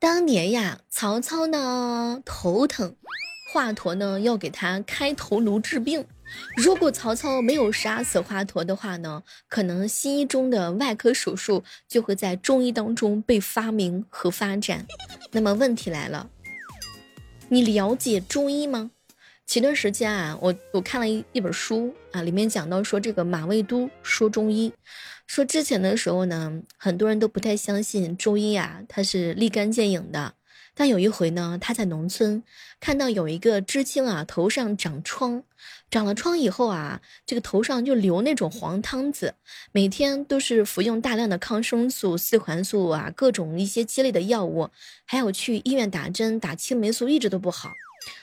当年呀，曹操呢头疼，华佗呢要给他开头颅治病。如果曹操没有杀死华佗的话呢，可能西医中的外科手术就会在中医当中被发明和发展。那么问题来了，你了解中医吗？前段时间啊，我我看了一一本书啊，里面讲到说这个马未都说中医。说之前的时候呢，很多人都不太相信中医啊，它是立竿见影的。但有一回呢，他在农村看到有一个知青啊，头上长疮，长了疮以后啊，这个头上就流那种黄汤子，每天都是服用大量的抗生素、四环素啊，各种一些激烈的药物，还有去医院打针打青霉素，一直都不好。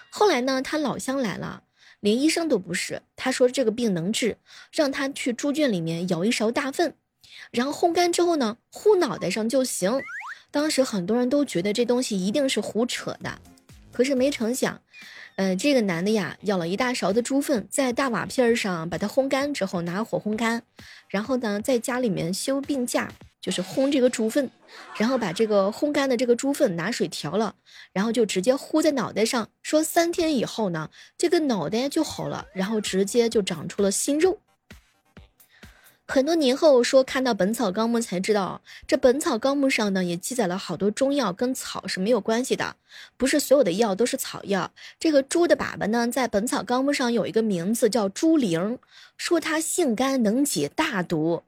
后来呢，他老乡来了。连医生都不是，他说这个病能治，让他去猪圈里面舀一勺大粪，然后烘干之后呢，糊脑袋上就行。当时很多人都觉得这东西一定是胡扯的，可是没成想，呃，这个男的呀，舀了一大勺的猪粪，在大瓦片上把它烘干之后，拿火烘干，然后呢，在家里面修病架。就是烘这个猪粪，然后把这个烘干的这个猪粪拿水调了，然后就直接糊在脑袋上，说三天以后呢，这个脑袋就好了，然后直接就长出了新肉。很多年后说看到《本草纲目》才知道，这《本草纲目》上呢也记载了好多中药跟草是没有关系的，不是所有的药都是草药。这个猪的粑粑呢，在《本草纲目》上有一个名字叫猪苓，说它性甘能解大毒。《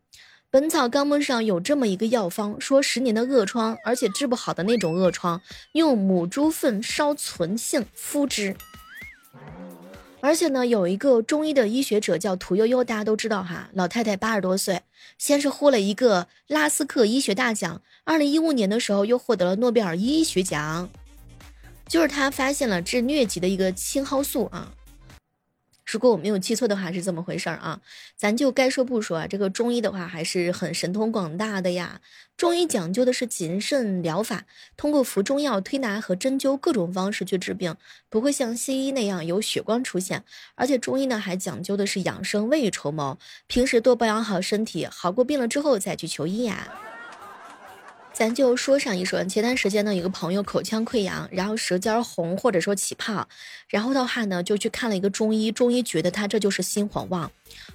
本草纲目》上有这么一个药方，说十年的恶疮，而且治不好的那种恶疮，用母猪粪烧存性敷之。而且呢，有一个中医的医学者叫屠呦呦，大家都知道哈，老太太八十多岁，先是获了一个拉斯克医学大奖，二零一五年的时候又获得了诺贝尔医学奖，就是他发现了治疟疾的一个青蒿素啊。如果我没有记错的话，是这么回事儿啊，咱就该说不说啊。这个中医的话还是很神通广大的呀。中医讲究的是谨慎疗法，通过服中药、推拿和针灸各种方式去治病，不会像西医那样有血光出现。而且中医呢还讲究的是养生，未雨绸缪，平时多保养好身体，好过病了之后再去求医呀。咱就说上一说，前段时间呢，有个朋友口腔溃疡，然后舌尖红或者说起泡，然后的话呢，就去看了一个中医，中医觉得他这就是心火旺，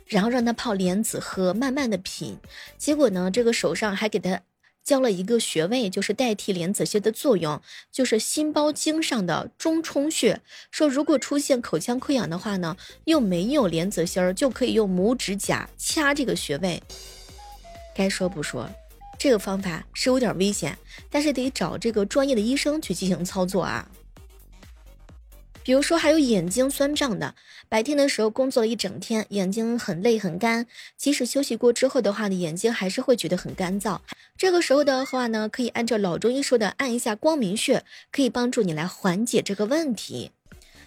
然后让他泡莲子喝，慢慢的品，结果呢，这个手上还给他教了一个穴位，就是代替莲子心的作用，就是心包经上的中冲穴，说如果出现口腔溃疡的话呢，又没有莲子心儿，就可以用拇指甲掐这个穴位。该说不说。这个方法是有点危险，但是得找这个专业的医生去进行操作啊。比如说，还有眼睛酸胀的，白天的时候工作了一整天，眼睛很累很干，即使休息过之后的话呢，眼睛还是会觉得很干燥。这个时候的话呢，可以按照老中医说的按一下光明穴，可以帮助你来缓解这个问题。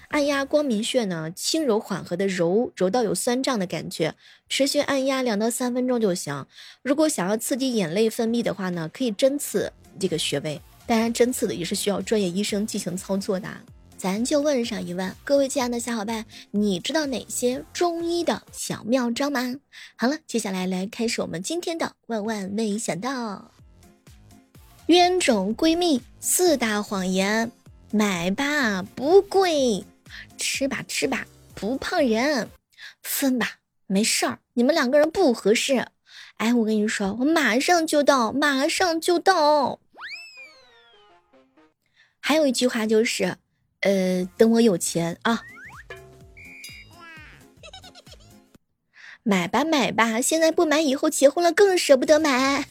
按压光明穴呢，轻柔缓和的揉，揉到有酸胀的感觉，持续按压两到三分钟就行。如果想要刺激眼泪分泌的话呢，可以针刺这个穴位，当然针刺的也是需要专业医生进行操作的。咱就问上一问，各位亲爱的小伙伴，你知道哪些中医的小妙招吗？好了，接下来来开始我们今天的万万没想到，冤种闺蜜四大谎言，买吧不贵。吃吧吃吧，不胖人，分吧，没事儿，你们两个人不合适。哎，我跟你说，我马上就到，马上就到。还有一句话就是，呃，等我有钱啊，买吧买吧，现在不买，以后结婚了更舍不得买。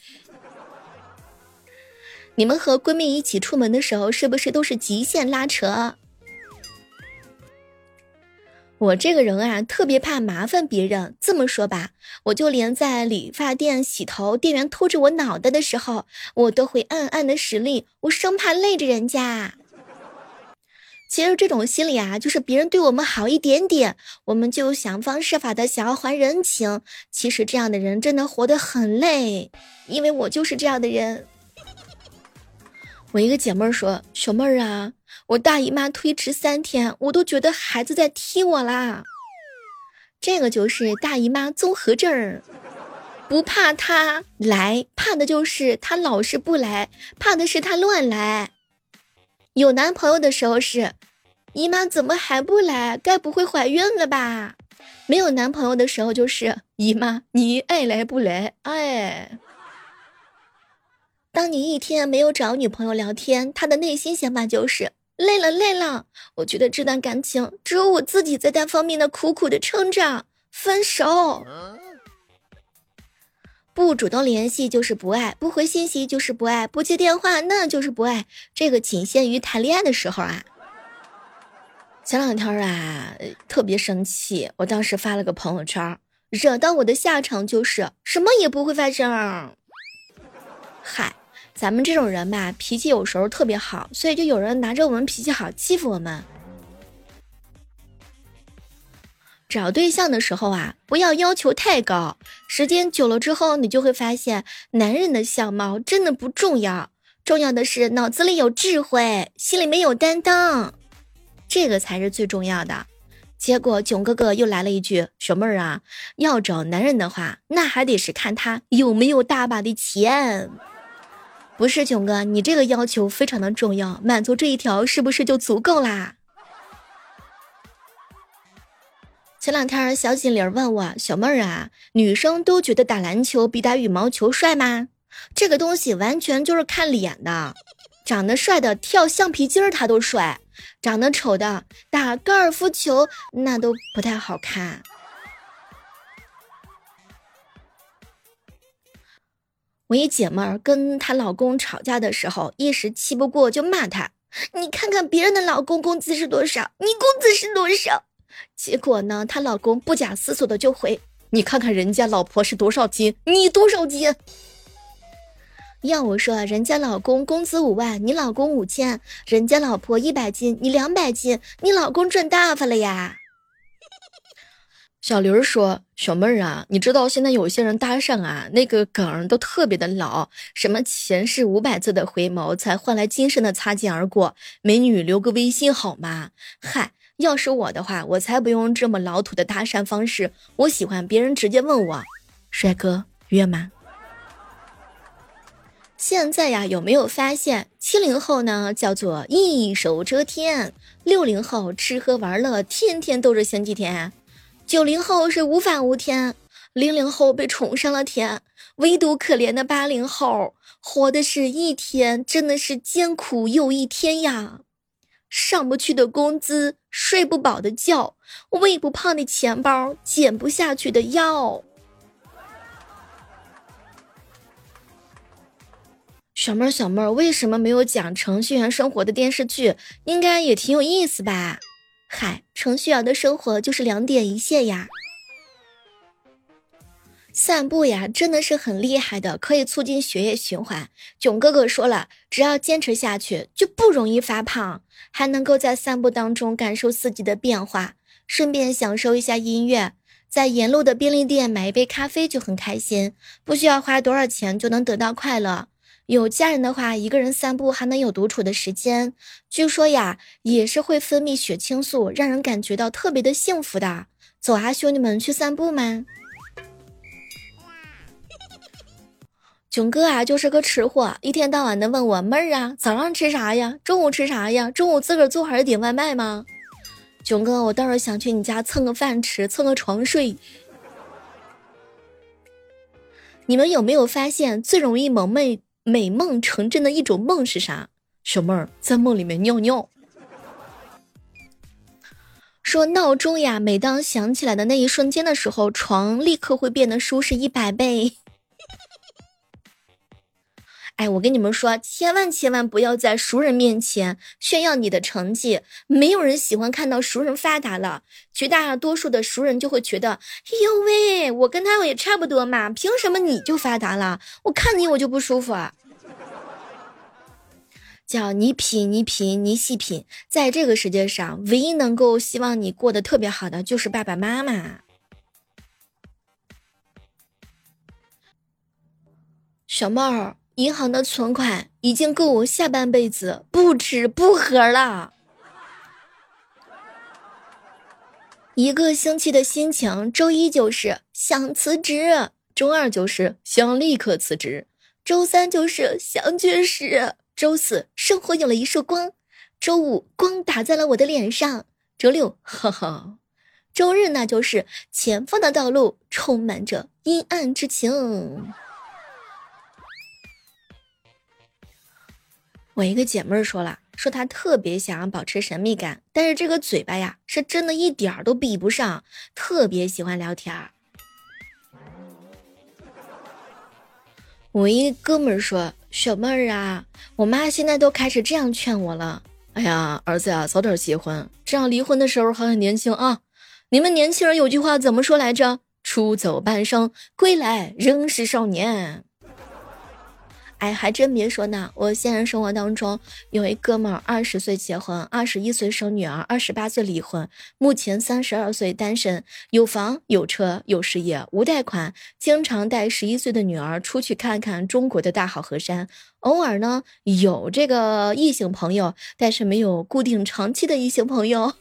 你们和闺蜜一起出门的时候，是不是都是极限拉扯？我这个人啊，特别怕麻烦别人。这么说吧，我就连在理发店洗头，店员拖着我脑袋的时候，我都会暗暗的使力，我生怕累着人家。其实这种心理啊，就是别人对我们好一点点，我们就想方设法的想要还人情。其实这样的人真的活得很累，因为我就是这样的人。我一个姐妹儿说：“小妹儿啊。”我大姨妈推迟三天，我都觉得孩子在踢我啦。这个就是大姨妈综合症，不怕他来，怕的就是他老是不来，怕的是他乱来。有男朋友的时候是，姨妈怎么还不来？该不会怀孕了吧？没有男朋友的时候就是姨妈，你爱来不来？哎，当你一天没有找女朋友聊天，他的内心想法就是累了累了。我觉得这段感情只有我自己在单方面的苦苦的撑着，分手。不主动联系就是不爱，不回信息就是不爱，不接电话那就是不爱。这个仅限于谈恋爱的时候啊。前两天啊，特别生气，我当时发了个朋友圈，惹到我的下场就是什么也不会发生。嗨，咱们这种人吧，脾气有时候特别好，所以就有人拿着我们脾气好欺负我们。找对象的时候啊，不要要求太高。时间久了之后，你就会发现，男人的相貌真的不重要，重要的是脑子里有智慧，心里面有担当，这个才是最重要的。结果囧哥哥又来了一句：“小妹儿啊，要找男人的话，那还得是看他有没有大把的钱。”不是囧哥，你这个要求非常的重要，满足这一条是不是就足够啦？前两天，小锦鲤问我：“小妹儿啊，女生都觉得打篮球比打羽毛球帅吗？这个东西完全就是看脸的，长得帅的跳橡皮筋儿他都帅，长得丑的打高尔夫球那都不太好看。”一姐妹儿跟她老公吵架的时候，一时气不过就骂他：“你看看别人的老公工资是多少，你工资是多少？”结果呢？她老公不假思索的就回：“你看看人家老婆是多少斤，你多少斤？”要我说，人家老公工资五万，你老公五千；人家老婆一百斤，你两百斤，你老公赚大发了呀！小刘说：“小妹儿啊，你知道现在有些人搭讪啊，那个梗都特别的老，什么前世五百次的回眸才换来今生的擦肩而过，美女留个微信好吗？”嗨。要是我的话，我才不用这么老土的搭讪方式。我喜欢别人直接问我：“帅哥，约吗？”现在呀，有没有发现七零后呢叫做一手遮天，六零后吃喝玩乐天天都是星期天，九零后是无法无天，零零后被宠上了天，唯独可怜的八零后活的是一天真的是艰苦又一天呀。上不去的工资，睡不饱的觉，喂不胖的钱包，减不下去的药。小妹儿，小妹儿，为什么没有讲程序员生活的电视剧？应该也挺有意思吧？嗨，程序员的生活就是两点一线呀。散步呀，真的是很厉害的，可以促进血液循环。囧哥哥说了，只要坚持下去，就不容易发胖，还能够在散步当中感受四季的变化，顺便享受一下音乐。在沿路的便利店买一杯咖啡就很开心，不需要花多少钱就能得到快乐。有家人的话，一个人散步还能有独处的时间。据说呀，也是会分泌血清素，让人感觉到特别的幸福的。走啊，兄弟们，去散步吗？囧哥啊，就是个吃货，一天到晚的问我妹儿啊，早上吃啥呀？中午吃啥呀？中午自个儿做还是点外卖吗？囧哥，我倒是想去你家蹭个饭吃，蹭个床睡。你们有没有发现最容易萌妹美梦成真的一种梦是啥？小妹儿在梦里面尿尿。说闹钟呀，每当响起来的那一瞬间的时候，床立刻会变得舒适一百倍。哎，我跟你们说，千万千万不要在熟人面前炫耀你的成绩。没有人喜欢看到熟人发达了，绝大多数的熟人就会觉得，哎呦喂，我跟他也差不多嘛，凭什么你就发达了？我看你我就不舒服啊！叫你品，你品，你细品，在这个世界上，唯一能够希望你过得特别好的，就是爸爸妈妈。小妹儿。银行的存款已经够我下半辈子不吃不喝了。一个星期的心情，周一就是想辞职，周二就是想立刻辞职，周三就是想绝食，周四生活有了一束光，周五光打在了我的脸上。周六，哈哈。周日那就是前方的道路充满着阴暗之情。我一个姐妹儿说了，说她特别想要保持神秘感，但是这个嘴巴呀，是真的一点儿都比不上，特别喜欢聊天儿。我一哥们儿说：“小妹儿啊，我妈现在都开始这样劝我了。哎呀，儿子呀，早点结婚，这样离婚的时候还很年轻啊。你们年轻人有句话怎么说来着？出走半生，归来仍是少年。”哎，还真别说呢，我现实生活当中有一哥们儿，二十岁结婚，二十一岁生女儿，二十八岁离婚，目前三十二岁单身，有房有车有事业，无贷款，经常带十一岁的女儿出去看看中国的大好河山，偶尔呢有这个异性朋友，但是没有固定长期的异性朋友。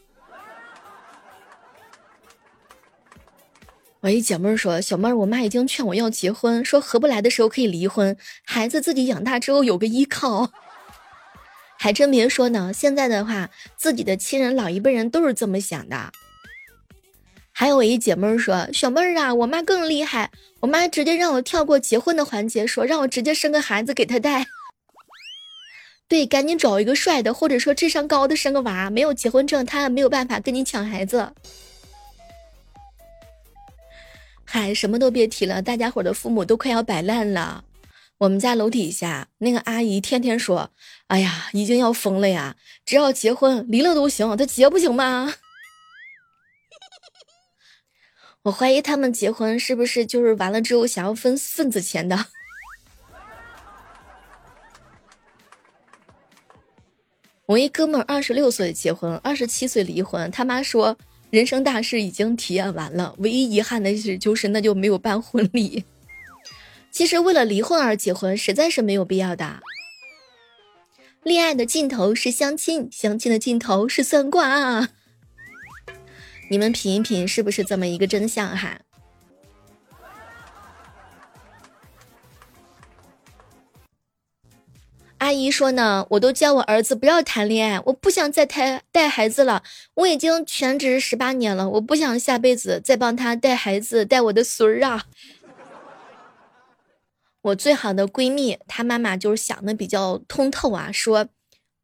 我一姐妹儿说：“小妹儿，我妈已经劝我要结婚，说合不来的时候可以离婚，孩子自己养大之后有个依靠。”还真别说呢，现在的话，自己的亲人老一辈人都是这么想的。还有我一姐妹儿说：“小妹儿啊，我妈更厉害，我妈直接让我跳过结婚的环节，说让我直接生个孩子给她带。对，赶紧找一个帅的，或者说智商高的生个娃，没有结婚证，她没有办法跟你抢孩子。”嗨，什么都别提了，大家伙的父母都快要摆烂了。我们家楼底下那个阿姨天天说：“哎呀，已经要疯了呀！只要结婚离了都行，她结不行吗？” 我怀疑他们结婚是不是就是完了之后想要分份子钱的？我一哥们儿二十六岁结婚，二十七岁离婚，他妈说。人生大事已经体验完了，唯一遗憾的是，就是那就没有办婚礼。其实为了离婚而结婚，实在是没有必要的。恋爱的尽头是相亲，相亲的尽头是算卦。你们品一品，是不是这么一个真相哈？阿姨说呢，我都叫我儿子不要谈恋爱，我不想再带带孩子了。我已经全职十八年了，我不想下辈子再帮他带孩子，带我的孙儿啊。我最好的闺蜜，她妈妈就是想的比较通透啊，说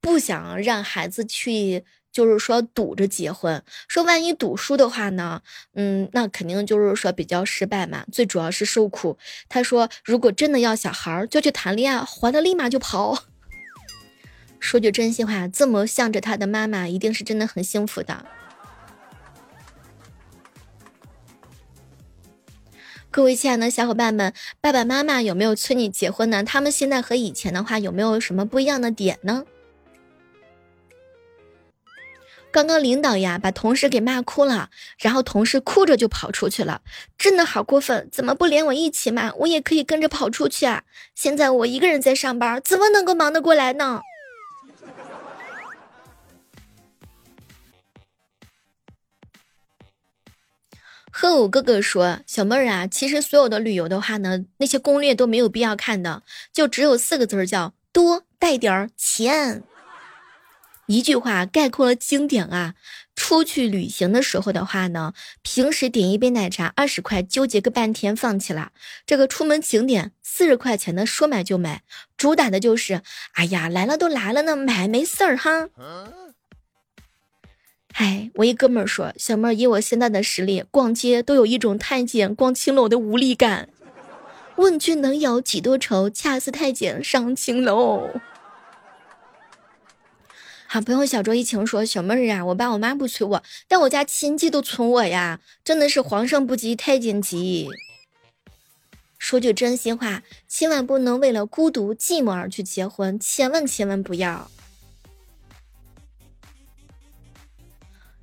不想让孩子去，就是说赌着结婚，说万一赌输的话呢，嗯，那肯定就是说比较失败嘛，最主要是受苦。他说，如果真的要小孩儿，就去谈恋爱，还了立马就跑。说句真心话，这么向着他的妈妈，一定是真的很幸福的。各位亲爱的小伙伴们，爸爸妈妈有没有催你结婚呢？他们现在和以前的话有没有什么不一样的点呢？刚刚领导呀把同事给骂哭了，然后同事哭着就跑出去了，真的好过分！怎么不连我一起骂？我也可以跟着跑出去啊！现在我一个人在上班，怎么能够忙得过来呢？贺武哥哥说：“小妹儿啊，其实所有的旅游的话呢，那些攻略都没有必要看的，就只有四个字儿，叫多带点儿钱。一句话概括了经典啊！出去旅行的时候的话呢，平时点一杯奶茶二十块，纠结个半天放弃了。这个出门景点四十块钱的，说买就买，主打的就是，哎呀，来了都来了呢，买没事儿哈。”哎，我一哥们儿说，小妹儿以我现在的实力，逛街都有一种太监逛青楼的无力感。问君能有几多愁，恰似太监上青楼。好朋友小卓一晴说，小妹儿啊，我爸我妈不催我，但我家亲戚都催我呀，真的是皇上不急太监急。说句真心话，千万不能为了孤独寂寞而去结婚，千万千万不要。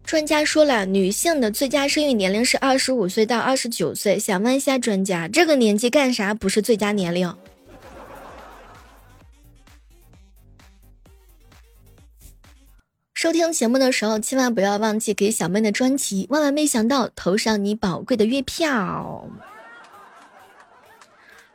专家说了，女性的最佳生育年龄是二十五岁到二十九岁。想问一下专家，这个年纪干啥不是最佳年龄？收听节目的时候，千万不要忘记给小妹的专辑。万万没想到，投上你宝贵的月票。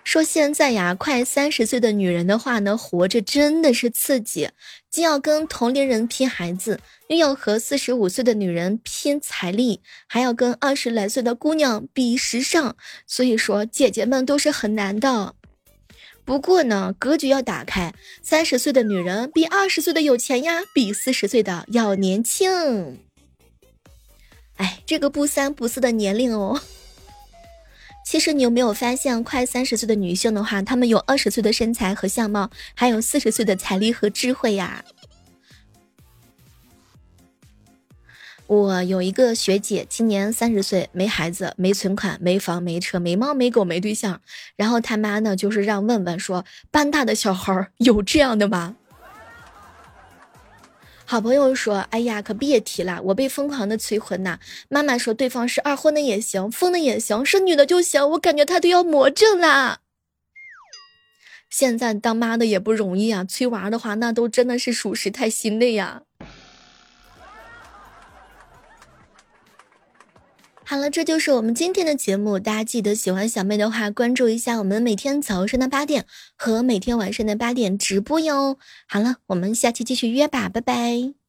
说现在呀，快三十岁的女人的话呢，活着真的是刺激，既要跟同龄人拼孩子，又要和四十五岁的女人拼财力，还要跟二十来岁的姑娘比时尚，所以说姐姐们都是很难的。不过呢，格局要打开，三十岁的女人比二十岁的有钱呀，比四十岁的要年轻。哎，这个不三不四的年龄哦。其实你有没有发现，快三十岁的女性的话，她们有二十岁的身材和相貌，还有四十岁的财力和智慧呀？我有一个学姐，今年三十岁，没孩子，没存款，没房，没车，没猫，没狗，没对象。然后他妈呢，就是让问问说，班大的小孩有这样的吗？好朋友说：“哎呀，可别提了，我被疯狂的催婚呐。妈妈说对方是二婚的也行，疯的也行，是女的就行。我感觉他都要魔怔啦。现在当妈的也不容易啊，催娃的话那都真的是属实太心累呀。”好了，这就是我们今天的节目。大家记得喜欢小妹的话，关注一下我们每天早上的八点和每天晚上的八点直播哟。好了，我们下期继续约吧，拜拜。